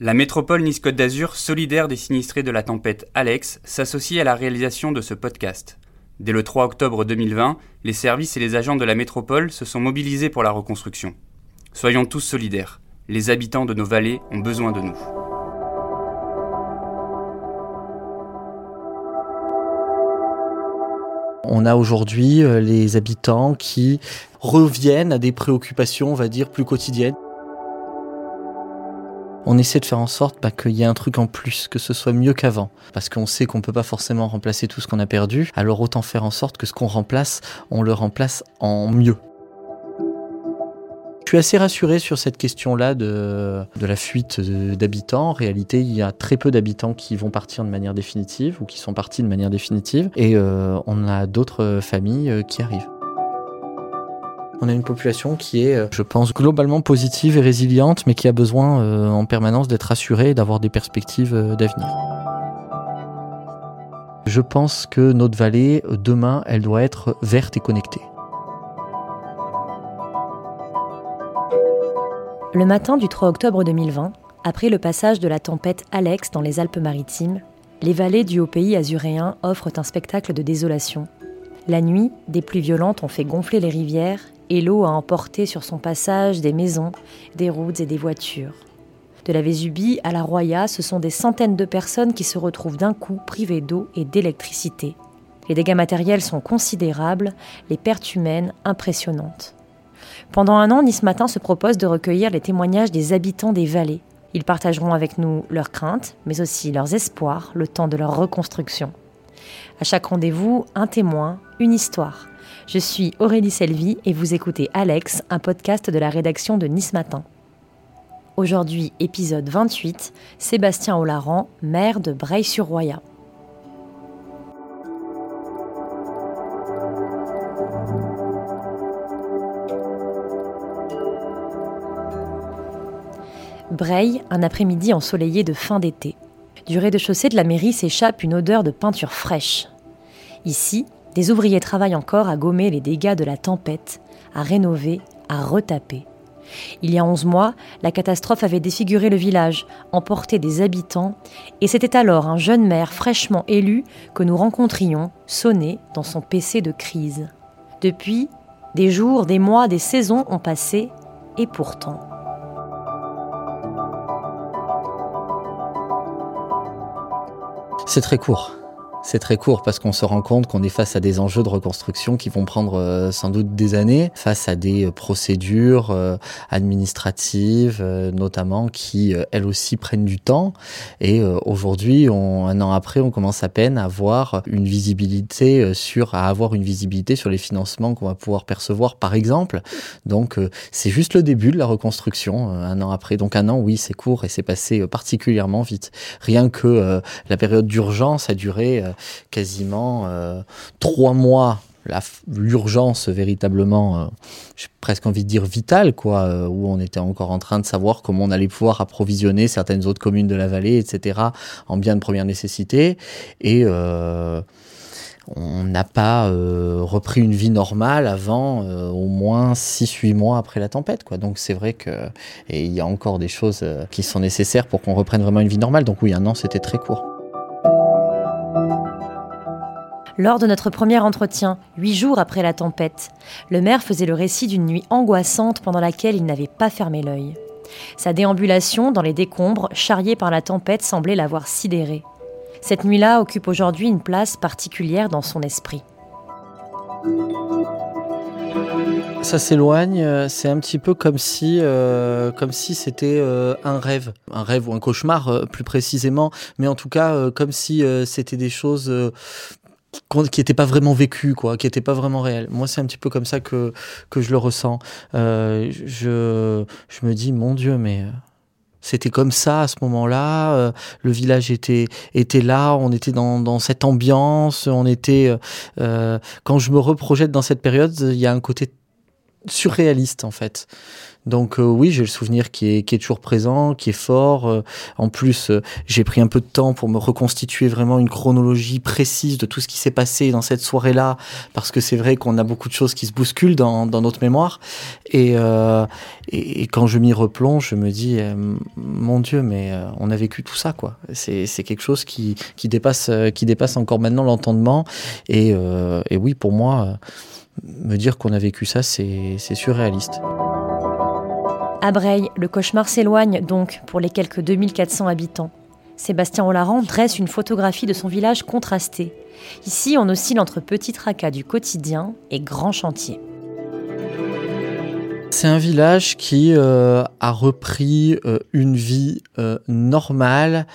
La métropole Nice-Côte d'Azur, solidaire des sinistrés de la tempête Alex, s'associe à la réalisation de ce podcast. Dès le 3 octobre 2020, les services et les agents de la métropole se sont mobilisés pour la reconstruction. Soyons tous solidaires. Les habitants de nos vallées ont besoin de nous. On a aujourd'hui euh, les habitants qui reviennent à des préoccupations, on va dire, plus quotidiennes on essaie de faire en sorte bah, qu'il y ait un truc en plus, que ce soit mieux qu'avant. Parce qu'on sait qu'on ne peut pas forcément remplacer tout ce qu'on a perdu, alors autant faire en sorte que ce qu'on remplace, on le remplace en mieux. Je suis assez rassuré sur cette question-là de, la fuite d'habitants. En réalité, il y a très peu d'habitants qui vont partir de manière définitive ou qui sont partis de manière définitive. Et euh, on a d'autres familles euh, qui arrivent. On a une population qui est, euh, je pense, globalement positive et résiliente, mais qui a besoin euh, en permanence d'être rassurée et d'avoir des perspectives euh, d'avenir. Je pense que notre vallée, demain, elle doit être verte et connectée. Le matin du 3 octobre 2020, après le passage de la tempête Alex dans les Alpes-Maritimes, les vallées du haut pays azuréen offrent un spectacle de désolation. La nuit, des pluies violentes ont fait gonfler les rivières et l'eau a emporté sur son passage des maisons, des routes et des voitures. De la Vésubie à la Roya, ce sont des centaines de personnes qui se retrouvent d'un coup privées d'eau et d'électricité. Les dégâts matériels sont considérables, les pertes humaines impressionnantes. Pendant un an, Nice Matin se propose de recueillir les témoignages des habitants des vallées. Ils partageront avec nous leurs craintes, mais aussi leurs espoirs, le temps de leur reconstruction. À chaque rendez-vous, un témoin, une histoire. Je suis Aurélie Selvi et vous écoutez Alex, un podcast de la rédaction de Nice Matin. Aujourd'hui, épisode 28, Sébastien Olaran, maire de Breil-sur-Roya. Breil, un après-midi ensoleillé de fin d'été. Du rez-de-chaussée de la mairie s'échappe une odeur de peinture fraîche. Ici, des ouvriers travaillent encore à gommer les dégâts de la tempête, à rénover, à retaper. Il y a onze mois, la catastrophe avait défiguré le village, emporté des habitants, et c'était alors un jeune maire fraîchement élu que nous rencontrions, sonné dans son PC de crise. Depuis, des jours, des mois, des saisons ont passé, et pourtant. C'est très court. C'est très court parce qu'on se rend compte qu'on est face à des enjeux de reconstruction qui vont prendre euh, sans doute des années, face à des euh, procédures euh, administratives notamment qui elles aussi prennent du temps. Et aujourd'hui, un an après, on commence à peine à avoir une visibilité sur à avoir une visibilité sur les financements qu'on va pouvoir percevoir, par exemple. Donc c'est juste le début de la reconstruction un an après. Donc un an, oui, c'est court et c'est passé particulièrement vite. Rien que la période d'urgence a duré quasiment euh, trois mois l'urgence véritablement, euh, j'ai presque envie de dire vitale, quoi, euh, où on était encore en train de savoir comment on allait pouvoir approvisionner certaines autres communes de la vallée, etc., en biens de première nécessité. Et on n'a pas repris une vie normale avant au moins 6-8 mois après la tempête. Quoi. Donc c'est vrai que et il y a encore des choses qui sont nécessaires pour qu'on reprenne vraiment une vie normale. Donc oui, un an, c'était très court. Lors de notre premier entretien, huit jours après la tempête, le maire faisait le récit d'une nuit angoissante pendant laquelle il n'avait pas fermé l'œil. Sa déambulation dans les décombres, charriée par la tempête, semblait l'avoir sidéré. Cette nuit-là occupe aujourd'hui une place particulière dans son esprit. Ça s'éloigne, euh, c'est un petit peu comme si, euh, c'était euh, un rêve, un rêve ou un cauchemar plus précisément, mais en tout cas comme si c'était des choses qui n'était pas vraiment vécu, quoi, qui n'était pas vraiment réel. Moi, c'est un petit peu comme ça que, que je le ressens. Euh, je, je me dis, mon Dieu, mais euh, c'était comme ça à ce moment-là. Euh, le village était était là, on était dans, dans cette ambiance, on était. quand je me reprojette dans cette période, il y a un côté surréaliste en fait Donc oui, j'ai le souvenir qui est, toujours présent, qui est fort. en plus, j'ai pris un peu de temps pour me reconstituer vraiment une chronologie précise de tout ce qui s'est passé dans cette soirée-là, parce que c'est vrai qu'on a beaucoup de choses qui se bousculent dans, notre mémoire. Et, quand je m'y replonge, je me dis, mon Dieu, mais on a vécu tout ça, quoi. C'est quelque chose qui, qui, dépasse, qui dépasse encore maintenant l'entendement. Et, et, oui, pour moi, me dire qu'on a vécu ça, c'est surréaliste. À Breil, le cauchemar s'éloigne donc pour les quelques 2400 habitants. Sébastien Ollaran dresse une photographie de son village contrasté. Ici, on oscille entre petit tracas du quotidien et grand chantier. C'est un village qui euh, a repris euh, une vie euh, normale,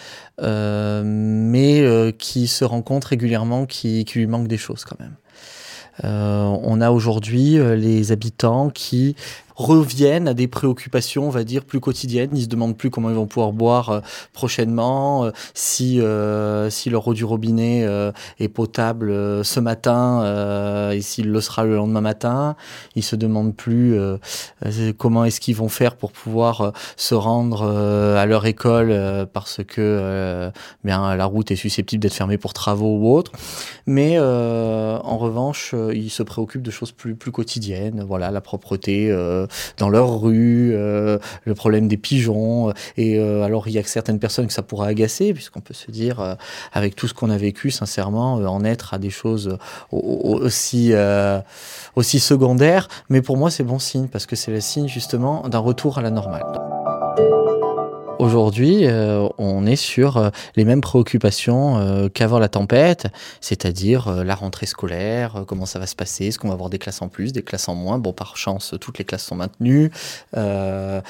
mais qui se rend compte régulièrement qu'il lui manque des choses quand même. on a aujourd'hui les habitants qui reviennent à des préoccupations, on va dire, plus quotidiennes. Ils se demandent plus comment ils vont pouvoir boire euh, prochainement, euh, si euh, si leur eau du robinet est potable ce matin et s'il le sera le lendemain matin. Ils se demandent plus comment est-ce qu'ils vont faire pour pouvoir se rendre à leur école parce que bien la route est susceptible d'être fermée pour travaux ou autre. Mais en revanche, ils se préoccupent de choses plus plus quotidiennes. Voilà, la propreté dans leur rue, euh, le problème des pigeons. Euh, et alors, il y a certaines personnes que ça pourrait agacer, puisqu'on peut se dire, avec tout ce qu'on a vécu, sincèrement, en être à des choses aussi, aussi secondaires. Mais pour moi, c'est bon signe, parce que c'est le signe justement d'un retour à la normale. Aujourd'hui, euh, on est sur euh, les mêmes préoccupations euh, qu'avant la tempête, c'est-à-dire la rentrée scolaire, comment ça va se passer, est-ce qu'on va avoir des classes en plus, des classes en moins? Bon, par chance, toutes les classes sont maintenues. La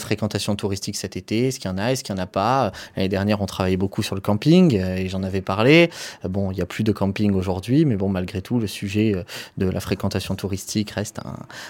fréquentation touristique cet été, est-ce qu'il y en a, est-ce qu'il n'y en a pas? L'année dernière, on travaillait beaucoup sur le camping et j'en avais parlé. Bon, il n'y a plus de camping aujourd'hui, mais bon, malgré tout, le sujet de la fréquentation touristique reste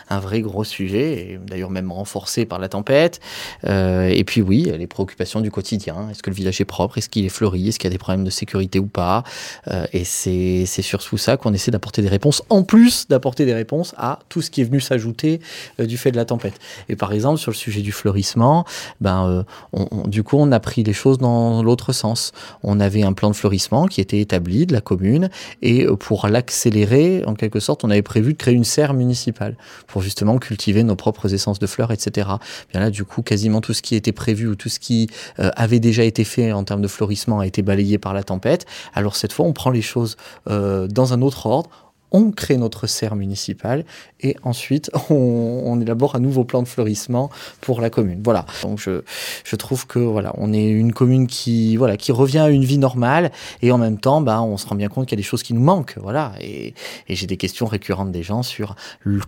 un, vrai gros sujet, et d'ailleurs même renforcé par la tempête. et puis oui, les préoccupations du quotidien. Est-ce que le village est propre? Est-ce qu'il est fleuri? Est-ce qu'il y a des problèmes de sécurité ou pas? Euh, Et c'est sur tout ça qu'on essaie d'apporter des réponses, en plus d'apporter des réponses à tout ce qui est venu s'ajouter euh, du fait de la tempête. Et par exemple, sur le sujet du fleurissement, ben, euh, du coup, on a pris les choses dans l'autre sens. On avait un plan de fleurissement qui était établi de la commune, et pour l'accélérer, en quelque sorte, on avait prévu de créer une serre municipale pour justement cultiver nos propres essences de fleurs, etc. Bien là, du coup, quasiment tout ce qui était prévu vu où tout ce qui euh, avait déjà été fait en termes de florissement a été balayé par la tempête. Alors cette fois, on prend les choses euh, dans un autre ordre, on crée notre serre municipale et ensuite on, élabore un nouveau plan de fleurissement pour la commune. Voilà. Donc je, je, trouve que voilà, on est une commune qui voilà qui revient à une vie normale et en même temps, bah, on se rend bien compte qu'il y a des choses qui nous manquent. Voilà. Et, et j'ai des questions récurrentes des gens sur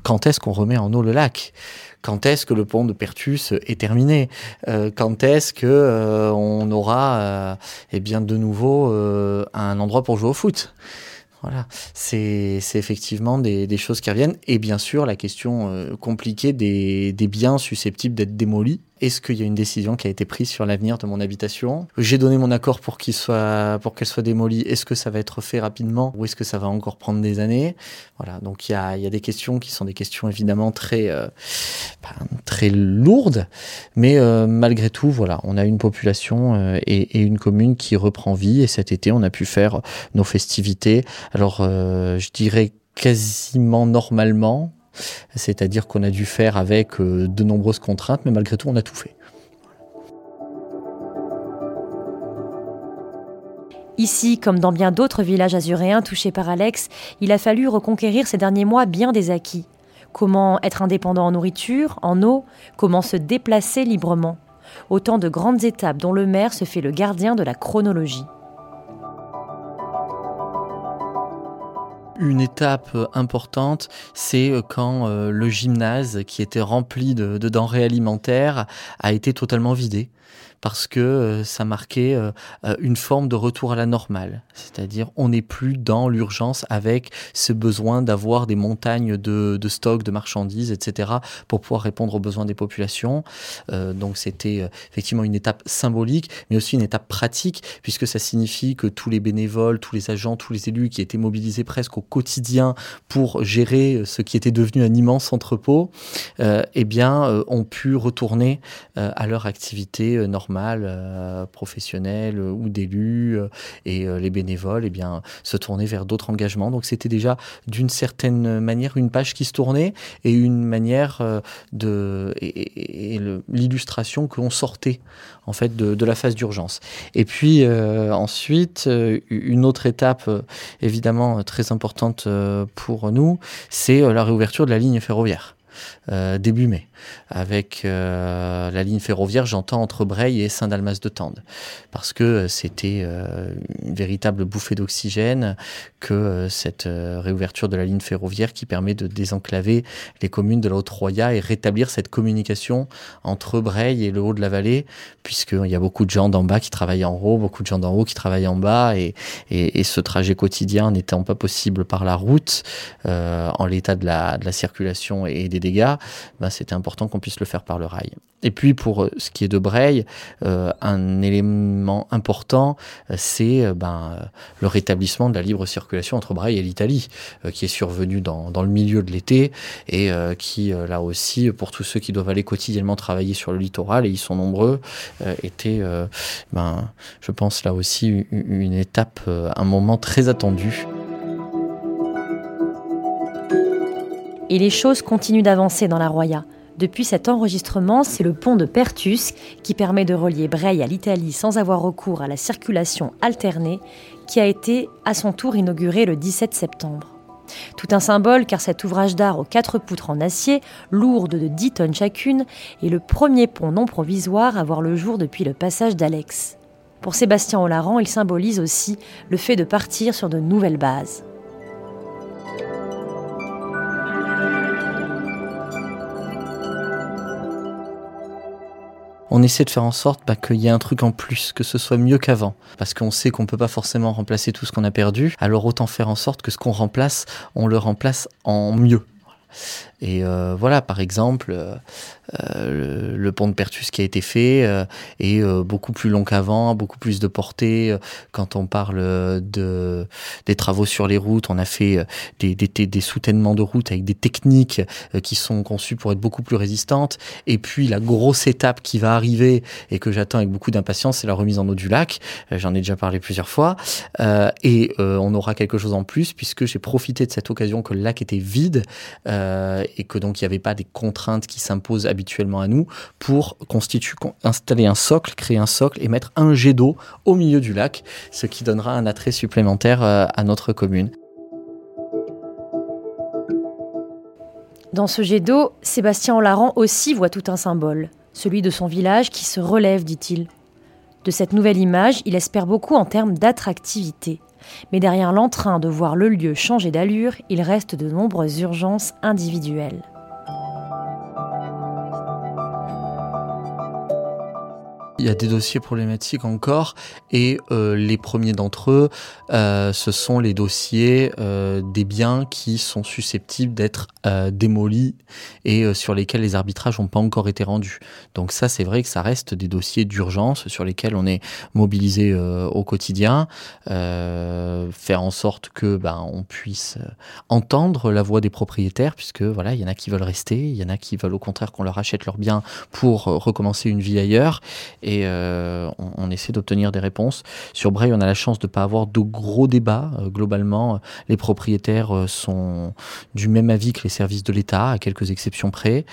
quand est-ce qu'on remet en eau le lac? Quand est-ce que le pont de Pertus est terminé? Euh, Quand est-ce que euh, on aura euh, eh bien de nouveau un endroit pour jouer au foot? Voilà, c'est effectivement des, choses qui reviennent. Et bien sûr, la question compliquée des, des biens susceptibles d'être démolis est-ce qu'il y a une décision qui a été prise sur l'avenir de mon habitation? J'ai donné mon accord pour qu'il soit, pour qu'elle soit démolie. Est-ce que ça va être fait rapidement ou est-ce que ça va encore prendre des années? Voilà. Donc il y a, y a, des questions qui sont des questions évidemment très, euh, ben, très lourdes, mais euh, malgré tout, voilà, on a une population euh, et, une commune qui reprend vie. Et cet été, on a pu faire nos festivités. Alors, je dirais quasiment normalement, c'est-à-dire qu'on a dû faire avec euh, de nombreuses contraintes, mais malgré tout, on a tout fait. Ici, comme dans bien d'autres villages azuréens touchés par Alex, il a fallu reconquérir ces derniers mois bien des acquis. Comment être indépendant en nourriture, en eau, comment se déplacer librement. Autant de grandes étapes dont le maire se fait le gardien de la chronologie. Une étape euh, importante, c'est euh, quand euh, le gymnase qui était rempli de, de denrées alimentaires a été totalement vidé parce que euh, ça marquait euh, euh, une forme de retour à la normale. C'est-à-dire, on n'est plus dans l'urgence avec ce besoin d'avoir des montagnes de, stocks, de marchandises, etc., pour pouvoir répondre aux besoins des populations. donc, c'était effectivement une étape symbolique, mais aussi une étape pratique, puisque ça signifie que tous les bénévoles, tous les agents, tous les élus qui étaient mobilisés presque au quotidien pour gérer ce qui était devenu un immense entrepôt, eh bien, ont pu retourner à leur activité normale, professionnelle ou d'élus, et les bénévoles, eh bien, se tourner vers d'autres engagements. Donc, c'était déjà d'une certaine manière une page qui se tournait et une manière de et, l'illustration que l'on sortait en fait de, la phase d'urgence. Et puis euh, ensuite, euh, une autre étape euh, évidemment très importante pour nous, c'est la réouverture de la ligne ferroviaire. Début mai. Avec euh, la ligne ferroviaire, j'entends entre Breil et Saint-Dalmas de Tende, parce que euh, c'était euh, une véritable bouffée d'oxygène que cette réouverture de la ligne ferroviaire qui permet de désenclaver les communes de la Haute-Roya et rétablir cette communication entre Breil et le haut de la vallée, puisqu'il y a beaucoup de gens d'en bas qui travaillent en haut, beaucoup de gens d'en haut qui travaillent en bas, et, et, ce trajet quotidien n'étant pas possible par la route, en l'état de la, de la circulation et des ben, c'était important qu'on puisse le faire par le rail. Et puis pour euh, ce qui est de Breil, euh, un élément important, euh, c'est ben, le rétablissement de la libre circulation entre Breil et l'Italie, qui est survenu dans, le milieu de l'été et qui, là aussi, pour tous ceux qui doivent aller quotidiennement travailler sur le littoral, et ils sont nombreux, était, ben, je pense, là aussi une étape, un moment très attendu. Et les choses continuent d'avancer dans la Roya. Depuis cet enregistrement, c'est le pont de Pertus qui permet de relier Breil à l'Italie sans avoir recours à la circulation alternée qui a été à son tour inauguré le 17 septembre. Tout un symbole car cet ouvrage d'art aux quatre poutres en acier, lourde de 10 tonnes chacune, est le premier pont non provisoire à voir le jour depuis le passage d'Alex. Pour Sébastien Olaran, il symbolise aussi le fait de partir sur de nouvelles bases. On essaie de faire en sorte bah, qu'il y ait un truc en plus, que ce soit mieux qu'avant. Parce qu'on sait qu'on peut pas forcément remplacer tout ce qu'on a perdu, alors autant faire en sorte que ce qu'on remplace, on le remplace en mieux. Et euh, voilà, par exemple, euh, euh, le, pont de Pertus qui a été fait est beaucoup plus long qu'avant, beaucoup plus de portée. Quand on parle de, des travaux sur les routes, on a fait des, des, des soutènements de routes avec des techniques qui sont conçues pour être beaucoup plus résistantes. Et puis la grosse étape qui va arriver et que j'attends avec beaucoup d'impatience, c'est la remise en eau du lac. J'en ai déjà parlé plusieurs fois. et on aura quelque chose en plus puisque j'ai profité de cette occasion que le lac était vide et que donc il n'y avait pas des contraintes qui s'imposent habituellement à nous pour installer un socle, créer un socle et mettre un jet d'eau au milieu du lac, ce qui donnera un attrait supplémentaire euh, à notre commune. Dans ce jet d'eau, Sébastien Olaran aussi voit tout un symbole, celui de son village qui se relève, dit-il. De cette nouvelle image, il espère beaucoup en termes d'attractivité. Mais derrière l'entrain de voir le lieu changer d'allure, il reste de nombreuses urgences individuelles. Il y a des dossiers problématiques encore et euh, les premiers d'entre eux, euh, ce sont les dossiers euh, des biens qui sont susceptibles d'être démolis et sur lesquels les arbitrages n'ont pas encore été rendus. Donc ça, c'est vrai que ça reste des dossiers d'urgence sur lesquels on est mobilisé au quotidien, faire en sorte que ben, on puisse entendre la voix des propriétaires, puisque voilà, il y en a qui veulent rester, il y en a qui veulent au contraire qu'on leur achète leurs biens pour recommencer une vie ailleurs euh, on, essaie d'obtenir des réponses. Sur Bray, on a la chance de ne pas avoir de gros débats. Euh, globalement, les propriétaires euh, sont du même avis que les services de l'État, à quelques exceptions près.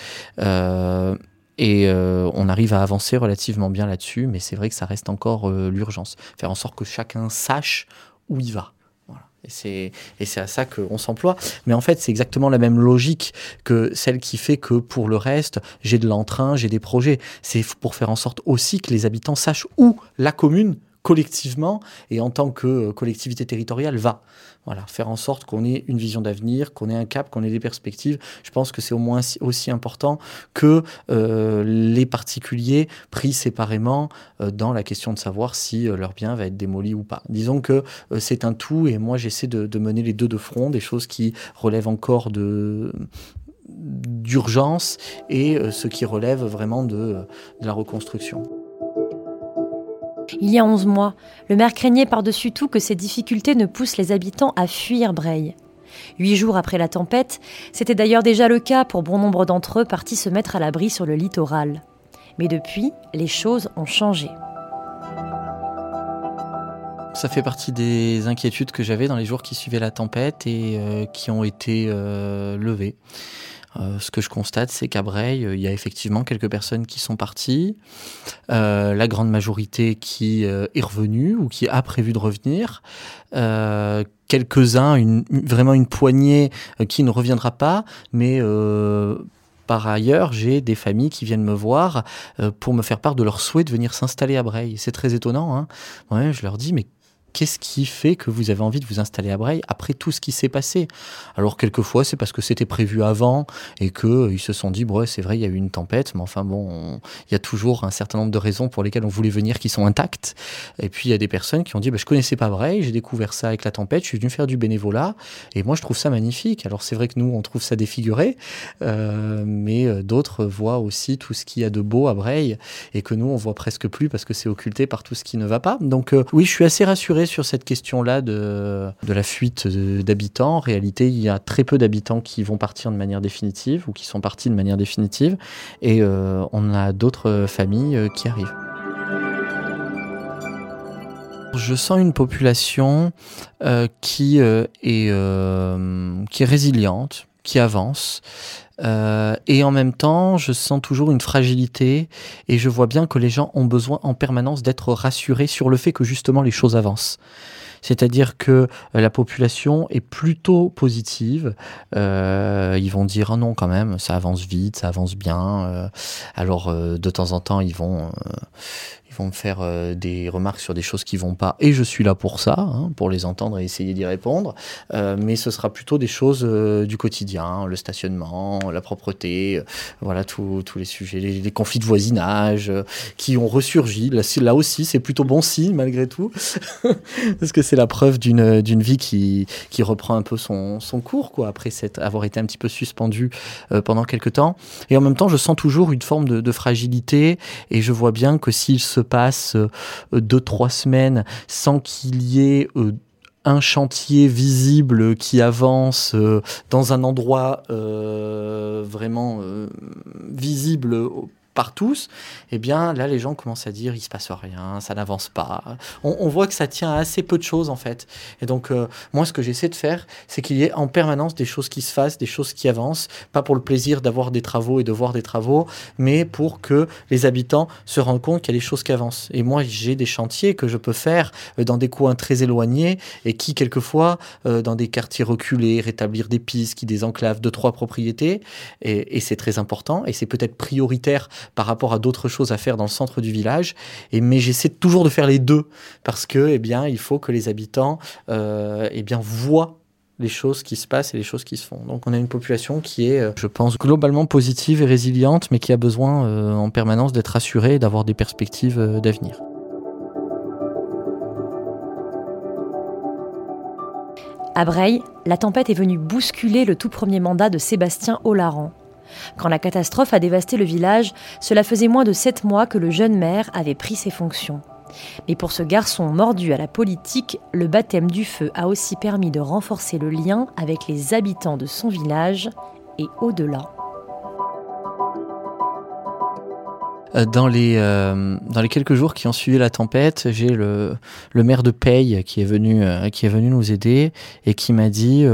et on arrive à avancer relativement bien là-dessus, mais c'est vrai que ça reste encore l'urgence. Faire en sorte que chacun sache où il va. Et c'est à ça qu'on s'emploie. Mais en fait, c'est exactement la même logique que celle qui fait que pour le reste, j'ai de l'entrain, j'ai des projets. C'est pour faire en sorte aussi que les habitants sachent où la commune collectivement et en tant que euh, collectivité territoriale va. Voilà, faire en sorte qu'on ait une vision d'avenir, qu'on ait un cap, qu'on ait des perspectives. Je pense que c'est au moins aussi important que euh, les particuliers pris séparément euh, dans la question de savoir si leur bien va être démoli ou pas. Disons que c'est un tout et moi j'essaie de, mener les deux de front, des choses qui relèvent encore de d'urgence et ce qui relève vraiment de la reconstruction. Il y a 11 mois, le maire craignait par-dessus tout que ces difficultés ne poussent les habitants à fuir Breil. Huit jours après la tempête, c'était d'ailleurs déjà le cas pour bon nombre d'entre eux partis se mettre à l'abri sur le littoral. Mais depuis, les choses ont changé. Ça fait partie des inquiétudes que j'avais dans les jours qui suivaient la tempête et euh, qui ont été euh, levées. Euh, ce que je constate, c'est qu'à Breil, il y a effectivement quelques personnes qui sont parties, la grande majorité qui est revenue ou qui a prévu de revenir, quelques-uns, vraiment une poignée qui ne reviendra pas, mais par ailleurs, j'ai des familles qui viennent me voir pour me faire part de leur souhait de venir s'installer à Breil. C'est très étonnant. Hein je leur dis, mais qu'est-ce qui fait que vous avez envie de vous installer à Breil après tout ce qui s'est passé? Alors quelquefois c'est parce que c'était prévu avant et que euh, se sont dit bon c'est vrai il y a eu une tempête mais enfin bon il y a toujours un certain nombre de raisons pour lesquelles on voulait venir qui sont intactes. Et puis il y a des personnes qui ont dit bah, je connaissais pas Breil j'ai découvert ça avec la tempête je suis venu faire du bénévolat et moi je trouve ça magnifique. Alors c'est vrai que nous on trouve ça défiguré euh, mais euh, d'autres voient aussi tout ce qu'il y a de beau à Breil et que nous on voit presque plus parce que c'est occulté par tout ce qui ne va pas. Donc oui je suis assez rassuré sur cette question-là de, de la fuite d'habitants. En réalité, il y a très peu d'habitants qui vont partir de manière définitive ou qui sont partis de manière définitive. Et euh, on a d'autres familles euh, qui arrivent. Je sens une population euh, qui, est, qui est résiliente, qui avance. Euh, et en même temps, je sens toujours une fragilité et je vois bien que les gens ont besoin en permanence d'être rassurés sur le fait que justement les choses avancent. C'est-à-dire que euh, la population est plutôt positive. Euh, ils vont dire ah non quand même, ça avance vite, ça avance bien. Euh, alors de temps en temps, ils vont vont me faire des remarques sur des choses qui vont pas, et je suis là pour ça, hein, pour les entendre et essayer d'y répondre. Mais ce sera plutôt des choses du quotidien, le stationnement, la propreté, voilà tous les sujets, les, conflits de voisinage qui ont ressurgi. Là, là aussi, c'est plutôt bon signe malgré tout, parce que c'est la preuve d'une vie qui qui reprend un peu son, son cours, quoi, après cette, avoir été un petit peu suspendu pendant quelques temps. Et en même temps, je sens toujours une forme de, fragilité, et je vois bien que s'il se passe euh, deux, trois semaines sans qu'il y ait euh, un chantier visible qui avance euh, dans un endroit vraiment visible par tous, eh bien là les gens commencent à dire il se passe rien, ça n'avance pas. On, voit que ça tient à assez peu de choses en fait. Et donc euh, moi ce que j'essaie de faire, c'est qu'il y ait en permanence des choses qui se fassent, des choses qui avancent, pas pour le plaisir d'avoir des travaux et de voir des travaux, mais pour que les habitants se rendent compte qu'il y a des choses qui avancent. Et moi j'ai des chantiers que je peux faire euh, dans des coins très éloignés et qui quelquefois euh, dans des quartiers reculés, rétablir des pistes qui désenclavent deux trois propriétés et, et c'est très important et c'est peut-être prioritaire par rapport à d'autres choses à faire dans le centre du village. Et, mais j'essaie toujours de faire les deux parce que, eh bien, il faut que les habitants, euh, eh bien, voient les choses qui se passent et les choses qui se font. Donc on a une population qui est, euh, je pense, globalement positive et résiliente, mais qui a besoin euh, en permanence d'être rassurée et d'avoir des perspectives d'avenir. À Breil, la tempête est venue bousculer le tout premier mandat de Sébastien Olaran, quand la catastrophe a dévasté le village, cela faisait moins de sept mois que le jeune maire avait pris ses fonctions. Mais pour ce garçon mordu à la politique, le baptême du feu a aussi permis de renforcer le lien avec les habitants de son village et au-delà. Euh, dans les, euh, dans les quelques jours qui ont suivi la tempête, j'ai le, le maire de Paye qui est venu, euh, qui est venu nous aider et qui m'a dit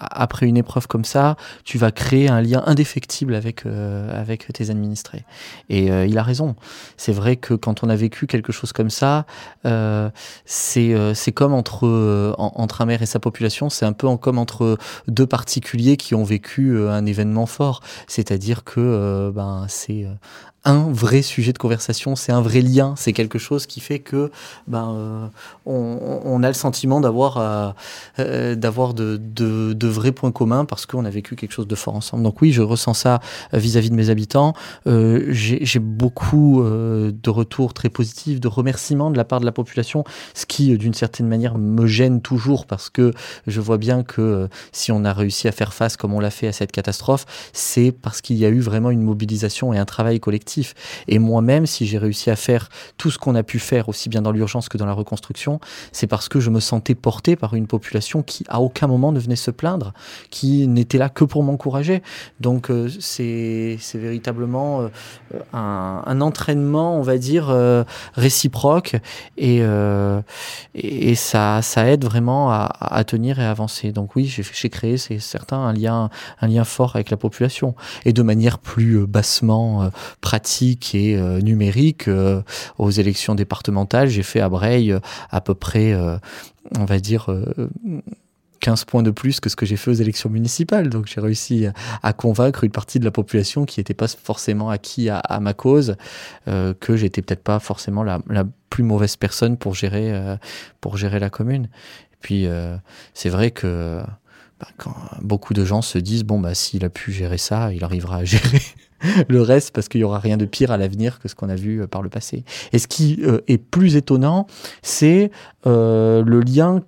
après une épreuve comme ça, tu vas créer un lien indéfectible avec euh, avec tes administrés. Et euh, il a raison. C'est vrai que quand on a vécu quelque chose comme ça, euh, c'est c'est comme entre entre un maire et sa population, c'est un peu comme entre deux particuliers qui ont vécu un événement fort. C'est-à-dire que ben c'est un vrai sujet de conversation, c'est un vrai lien, c'est quelque chose qui fait que ben euh, on, a le sentiment d'avoir euh, euh, d'avoir de, de, vrais points communs parce qu'on a vécu quelque chose de fort ensemble. Donc oui, je ressens ça vis-à-vis de mes habitants. J'ai beaucoup de retours très positifs, de remerciements de la part de la population, ce qui d'une certaine manière me gêne toujours parce que je vois bien que si on a réussi à faire face comme on l'a fait à cette catastrophe, c'est parce qu'il y a eu vraiment une mobilisation et un travail collectif Et moi-même, si j'ai réussi à faire tout ce qu'on a pu faire, aussi bien dans l'urgence que dans la reconstruction, c'est parce que je me sentais porté par une population qui, à aucun moment, ne venait se plaindre, qui n'était là que pour m'encourager. Donc, euh, c'est véritablement euh, un, entraînement, on va dire, euh, réciproque. Et, ça, aide vraiment à, tenir et à avancer. Donc, oui, j'ai créé, c'est certain, un lien fort avec la population. Et de manière plus bassement pratique et numérique, aux élections départementales, j'ai fait à Breil à peu près, on va dire, 15 points de plus que ce que j'ai fait aux élections municipales. Donc j'ai réussi à convaincre une partie de la population qui n'était pas forcément acquis à, ma cause, euh, que j'étais peut-être pas forcément la, plus mauvaise personne pour gérer, euh, pour gérer la commune. Et puis euh, c'est vrai que bah, beaucoup de gens se disent bon bah s'il a pu gérer ça, il arrivera à gérer le reste parce qu'il y aura rien de pire à l'avenir que ce qu'on a vu par le passé. Et ce qui est plus étonnant, c'est le lien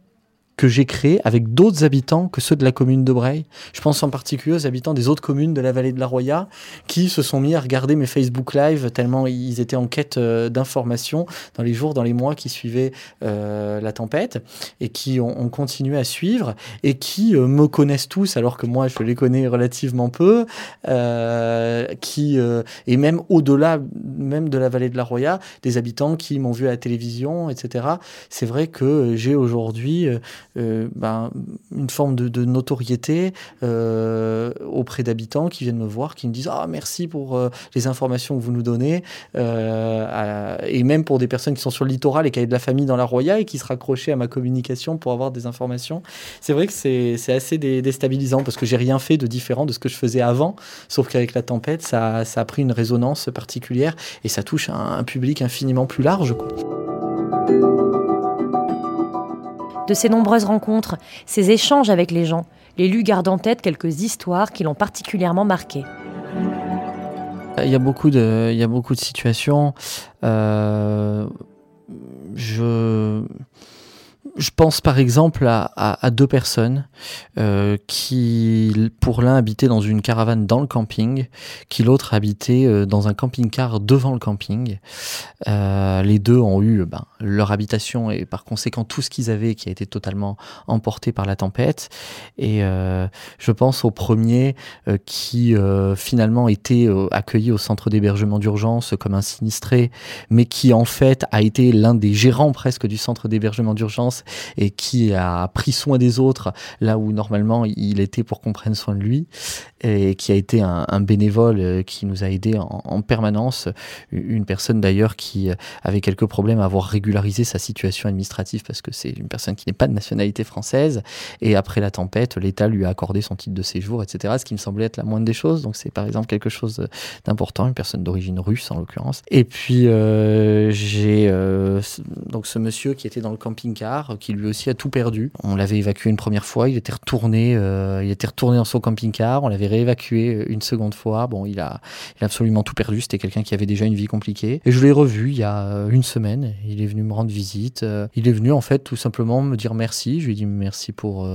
que j'ai créé avec d'autres habitants que ceux de la commune de Breil. Je pense en particulier aux habitants des autres communes de la vallée de la Roya qui se sont mis à regarder mes Facebook Live tellement ils étaient en quête euh, d'informations dans les jours, dans les mois qui suivaient euh, la tempête et qui ont, continué à suivre et qui euh, me connaissent tous alors que moi je les connais relativement peu qui et même au-delà même de la vallée de la Roya des habitants qui m'ont vu à la télévision etc. C'est vrai que j'ai aujourd'hui euh, ben, une forme de, notoriété euh, auprès d'habitants qui viennent me voir, qui me disent ah merci pour euh, les informations que vous nous donnez, et même pour des personnes qui sont sur le littoral et qui avaient de la famille dans la Roya et qui se raccrochaient à ma communication pour avoir des informations. C'est vrai que c'est assez déstabilisant parce que j'ai rien fait de différent de ce que je faisais avant, sauf qu'avec la tempête, ça, ça, a pris une résonance particulière et ça touche un, public infiniment plus large. De ces nombreuses rencontres, ces échanges avec les gens, l'élu garde en tête quelques histoires qui l'ont particulièrement marqué. Il y a beaucoup de, il y a beaucoup de situations. Euh, je je pense par exemple à, deux personnes euh, qui, pour l'un, habitaient dans une caravane dans le camping, qui l'autre habitait euh, dans un camping-car devant le camping. Les deux ont eu ben, leur habitation et par conséquent tout ce qu'ils avaient qui a été totalement emporté par la tempête. Et je pense au premier qui finalement était accueilli au centre d'hébergement d'urgence comme un sinistré, mais qui en fait a été l'un des gérants presque du centre d'hébergement d'urgence et qui a pris soin des autres là où normalement il était pour qu'on prenne soin de lui et qui a été un, bénévole euh, qui nous a aidé en, permanence. Une personne d'ailleurs qui avait quelques problèmes à avoir régularisé sa situation administrative parce que c'est une personne qui n'est pas de nationalité française et après la tempête, l'État lui a accordé son titre de séjour, etc. Ce qui me semblait être la moindre des choses. Donc c'est par exemple quelque chose d'important, une personne d'origine russe en l'occurrence. Et puis euh, j'ai euh, donc ce monsieur qui était dans le camping-car qui lui aussi a tout perdu. On l'avait évacué une première fois, il était retourné, euh, il était retourné dans son camping-car, on l'avait réévacué une seconde fois. Bon, il a, il a absolument tout perdu. C'était quelqu'un qui avait déjà une vie compliquée. Et je l'ai revu il y a une semaine. Il est venu me rendre visite. Euh, il est venu en fait tout simplement me dire merci. Je lui ai dit merci pour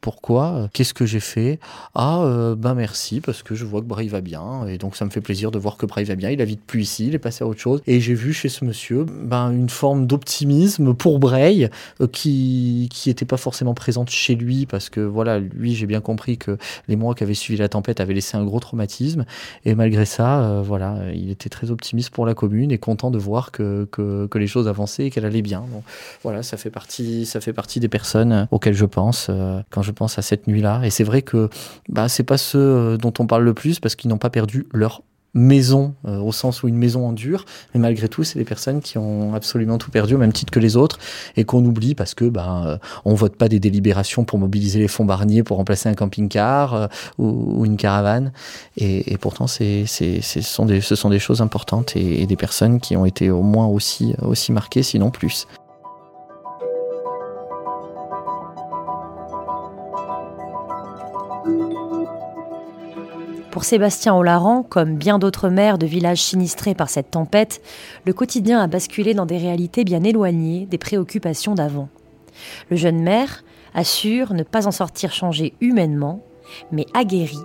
pourquoi, qu'est-ce que j'ai fait? Ah ben merci parce que je vois que Bray va bien et donc ça me fait plaisir de voir que Bray va bien. Il habite plus ici, il est passé à autre chose. Et j'ai vu chez ce monsieur ben une forme d'optimisme pour Bray qui qui était pas forcément présente chez lui parce que voilà lui j'ai bien compris que les mois qui avaient suivi la tempête avaient laissé un gros traumatisme et malgré ça euh, voilà il était très optimiste pour la commune et content de voir que, que, que les choses avançaient qu'elle allait bien. Voilà ça fait partie ça fait partie des personnes auxquelles je pense euh, quand je pense à cette nuit là et c'est vrai que bah c'est pas ceux euh, dont on parle le plus parce qu'ils n'ont pas perdu leur maison, euh, au sens où une maison en dur, mais malgré tout, c'est des personnes qui ont absolument tout perdu au même titre que les autres et qu'on oublie parce que ben euh, on vote pas des délibérations pour mobiliser les fonds Barnier pour remplacer un camping-car euh, ou, une caravane et, pourtant c'est c'est ce sont des ce sont des choses importantes et, et, des personnes qui ont été au moins aussi aussi marquées sinon plus. Pour Sébastien Olaran, comme bien d'autres maires de villages sinistrés par cette tempête, le quotidien a basculé dans des réalités bien éloignées des préoccupations d'avant. Le jeune maire assure ne pas en sortir changé humainement, mais aguerri.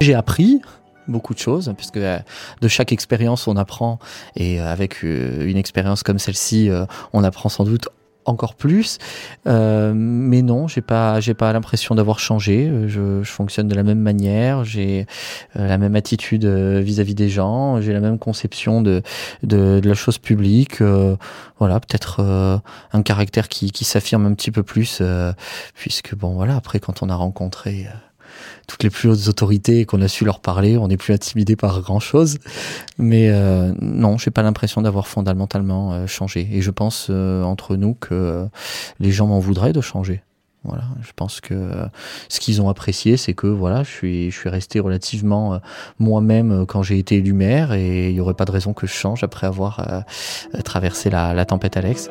J'ai appris beaucoup de choses, puisque euh, de chaque expérience on apprend, et euh, avec une expérience comme celle-ci, on apprend sans doute encore plus. Euh, mais non, j'ai pas, j'ai pas l'impression d'avoir changé. Je, je, fonctionne de la même manière. J'ai euh, la même attitude euh, vis-à-vis des gens. J'ai la même conception de, de, de la chose publique. Euh, voilà, peut-être un caractère qui, qui s'affirme un petit peu plus, puisque bon, voilà. Après, quand on a rencontré toutes les plus hautes autorités qu'on a su leur parler, on n'est plus intimidé par grand chose. Mais euh, non, j'ai pas l'impression d'avoir fondamentalement euh, changé. Et je pense euh, entre nous que euh, les gens m'en voudraient de changer. Voilà, je pense que ce qu'ils ont apprécié, c'est que voilà, je suis, je suis resté relativement moi-même quand j'ai été élu maire et il n'y aurait pas de raison que je change après avoir traversé la, la tempête Alex.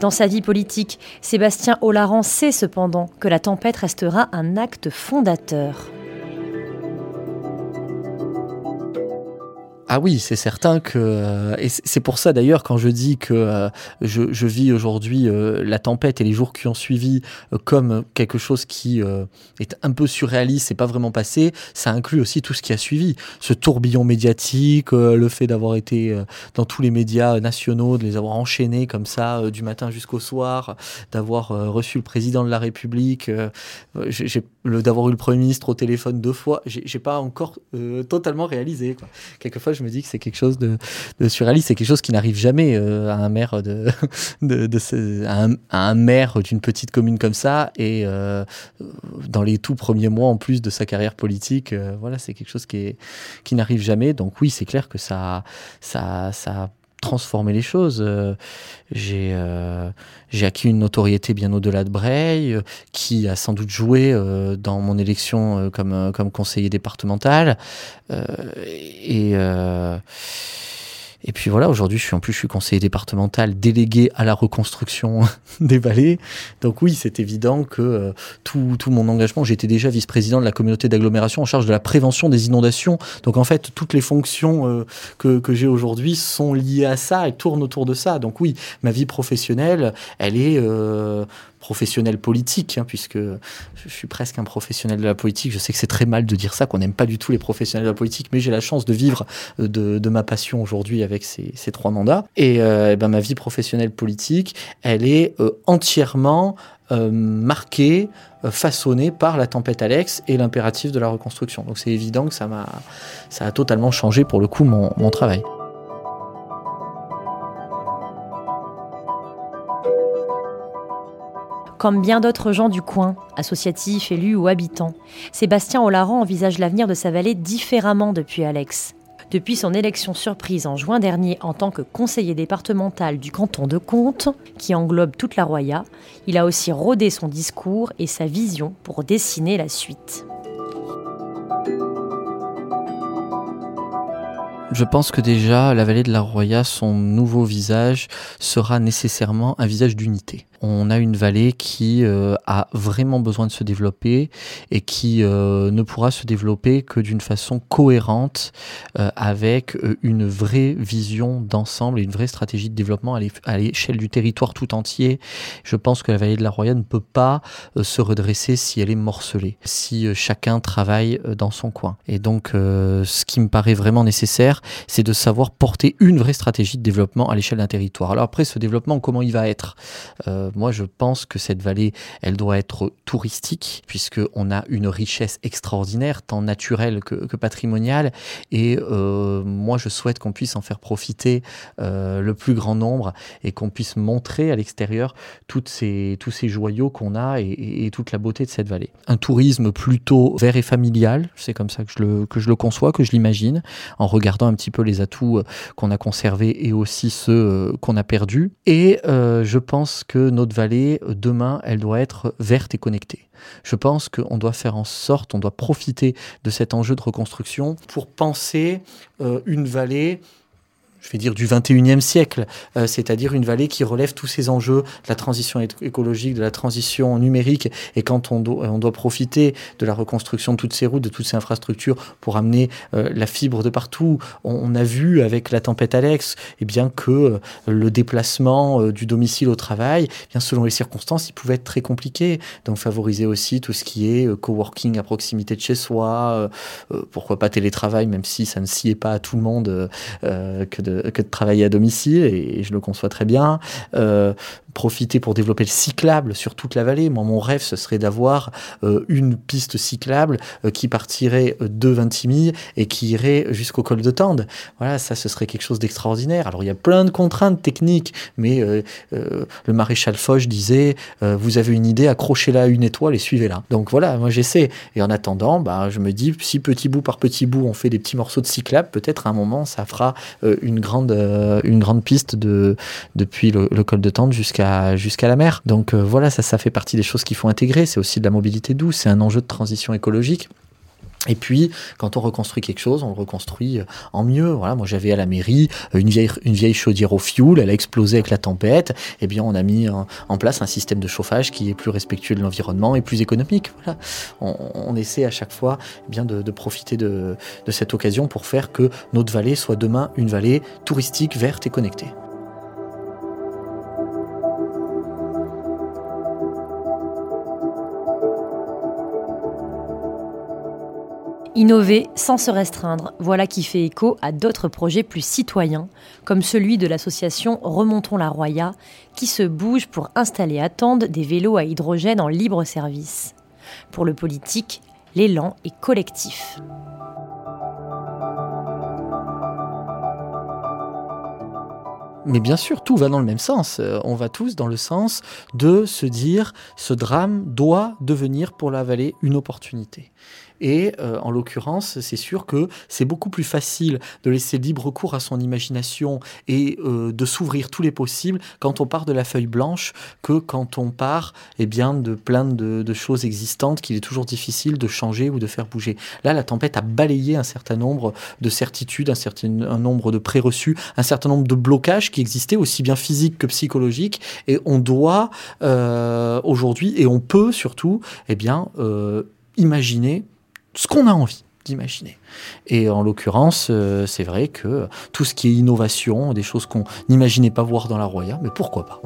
Dans sa vie politique, Sébastien Olaran sait cependant que la tempête restera un acte fondateur. Ah oui, c'est certain que euh, et c'est pour ça d'ailleurs quand je dis que euh, je, vis aujourd'hui euh, la tempête et les jours qui ont suivi comme quelque chose qui est un peu surréaliste, c'est pas vraiment passé. Ça inclut aussi tout ce qui a suivi, ce tourbillon médiatique, le fait d'avoir été dans tous les médias nationaux, de les avoir enchaînés comme ça du matin jusqu'au soir, d'avoir reçu le président de la République, d'avoir eu le premier ministre au téléphone deux fois. J'ai pas encore totalement réalisé. Quelquefois je me dis que c'est quelque chose de, surréaliste, c'est quelque chose qui n'arrive jamais euh, à un maire de, de, à, un, maire d'une petite commune comme ça et euh, dans les tout premiers mois en plus de sa carrière politique, euh, voilà, c'est quelque chose qui qui n'arrive jamais. Donc oui, c'est clair que ça ça ça transformer les choses. Euh, j'ai euh, j'ai acquis une notoriété bien au-delà de Breil, euh, qui a sans doute joué dans mon élection comme, comme conseiller départemental. et et puis voilà, aujourd'hui, je suis en plus, je suis conseiller départemental délégué à la reconstruction des vallées. Donc oui, c'est évident que euh, tout, tout, mon engagement, j'étais déjà vice-président de la communauté d'agglomération en charge de la prévention des inondations. Donc en fait, toutes les fonctions euh, que, j'ai aujourd'hui sont liées à ça et tournent autour de ça. Donc oui, ma vie professionnelle, elle est euh, professionnel politique, hein, puisque je suis presque un professionnel de la politique. Je sais que c'est très mal de dire ça, qu'on n'aime pas du tout les professionnels de la politique, mais j'ai la chance de vivre euh, de, ma passion aujourd'hui avec ces, ces, trois mandats. Et, euh, et ben, ma vie professionnelle politique, elle est euh, entièrement marquée, façonnée par la tempête Alex et l'impératif de la reconstruction. Donc c'est évident que ça m'a, ça a totalement changé pour le coup mon travail. Comme bien d'autres gens du coin, associatifs, élus ou habitants, Sébastien Olaran envisage l'avenir de sa vallée différemment depuis Alex. Depuis son élection surprise en juin dernier en tant que conseiller départemental du canton de Comte, qui englobe toute la Roya, il a aussi rodé son discours et sa vision pour dessiner la suite. Je pense que déjà, la vallée de la Roya, son nouveau visage sera nécessairement un visage d'unité on a une vallée qui euh, a vraiment besoin de se développer et qui euh, ne pourra se développer que d'une façon cohérente euh, avec une vraie vision d'ensemble et une vraie stratégie de développement à l'échelle du territoire tout entier. Je pense que la vallée de la Roya ne peut pas se redresser si elle est morcelée, si chacun travaille dans son coin. Et donc, ce qui me paraît vraiment nécessaire, c'est de savoir porter une vraie stratégie de développement à l'échelle d'un territoire. Alors après, ce développement, comment il va être? Moi, je pense que cette vallée, elle doit être touristique, puisqu'on a une richesse extraordinaire, tant naturelle que, patrimoniale. Et euh, moi, je souhaite qu'on puisse en faire profiter euh, le plus grand nombre et qu'on puisse montrer à l'extérieur toutes ces, tous ces joyaux qu'on a et, toute la beauté de cette vallée. Un tourisme plutôt vert et familial, c'est comme ça que je, le, que je le conçois, que je l'imagine, en regardant un petit peu les atouts euh, qu'on a conservés et aussi ceux qu'on a perdus. Et je pense que notre vallée, euh, demain, elle doit être verte et connectée. Je pense qu'on doit faire en sorte, on doit profiter de cet enjeu de reconstruction pour penser euh, une vallée je vais dire, du 21e siècle, euh, c'est-à-dire une vallée qui relève tous ces enjeux de la transition écologique, de la transition numérique. Et quand on, doit profiter de la reconstruction de toutes ces routes, de toutes ces infrastructures pour amener euh, la fibre de partout, on, a vu avec la tempête Alex eh bien, que euh, le déplacement du domicile au travail, eh selon les circonstances, il pouvait être très compliqué. Donc favoriser aussi tout ce qui est coworking à proximité de chez soi, pourquoi pas télétravail, même si ça ne sied pas à tout le monde que de que de travailler à domicile, et, je le conçois très bien. Euh, profiter pour développer le cyclable sur toute la vallée. Moi, mon rêve, ce serait d'avoir euh, une piste cyclable euh, qui partirait de Vintimille et qui irait jusqu'au col de Tende. Voilà, ça, ce serait quelque chose d'extraordinaire. Alors, il y a plein de contraintes techniques, mais le maréchal Foch disait vous avez une idée, accrochez-la à une étoile et suivez-la. Donc voilà, moi j'essaie. Et en attendant, bah, je me dis si petit bout par petit bout, on fait des petits morceaux de cyclable, peut-être à un moment, ça fera une grande, une grande piste de, depuis le, le col de Tende jusqu'à jusqu'à la mer. Donc euh, voilà, ça, ça fait partie des choses qu'il faut intégrer. C'est aussi de la mobilité douce, c'est un enjeu de transition écologique. Et puis, quand on reconstruit quelque chose, on le reconstruit euh, en mieux. Voilà, moi j'avais à la mairie euh, une vieille, une vieille chaudière au fioul, elle a explosé avec la tempête. Eh bien, on a mis en, place un système de chauffage qui est plus respectueux de l'environnement et plus économique. Voilà, on, essaie à chaque fois eh bien de, profiter de, de cette occasion pour faire que notre vallée soit demain une vallée touristique, verte et connectée. Innover sans se restreindre, voilà qui fait écho à d'autres projets plus citoyens, comme celui de l'association Remontons la Roya, qui se bouge pour installer à Tende des vélos à hydrogène en libre service. Pour le politique, l'élan est collectif. Mais bien sûr, tout va dans le même sens. Euh, on va tous dans le sens de se dire ce drame doit devenir pour la vallée une opportunité. Et euh, en l'occurrence, c'est sûr que c'est beaucoup plus facile de laisser libre cours à son imagination et euh, de s'ouvrir tous les possibles quand on part de la feuille blanche que quand on part eh bien, de plein de, choses existantes qu'il est toujours difficile de changer ou de faire bouger. Là, la tempête a balayé un certain nombre de certitudes, un certain nombre de préreçus, un certain nombre de blocages qui existaient aussi bien physiques que psychologiques. Et on doit euh, aujourd'hui, et on peut surtout, eh bien, imaginer ce qu'on a envie d'imaginer. Et en l'occurrence, euh, c'est vrai que tout ce qui est innovation, des choses qu'on n'imaginait pas voir dans la Roya, mais pourquoi pas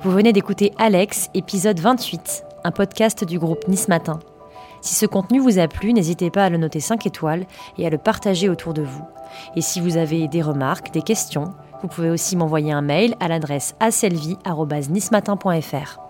Vous venez d'écouter Alex, épisode 28, un podcast du groupe Nice Matin. Si ce contenu vous a plu, n'hésitez pas à le noter 5 étoiles et à le partager autour de vous. Et si vous avez des remarques, des questions, vous pouvez aussi m'envoyer un mail à l'adresse aselvi.nismatin.fr.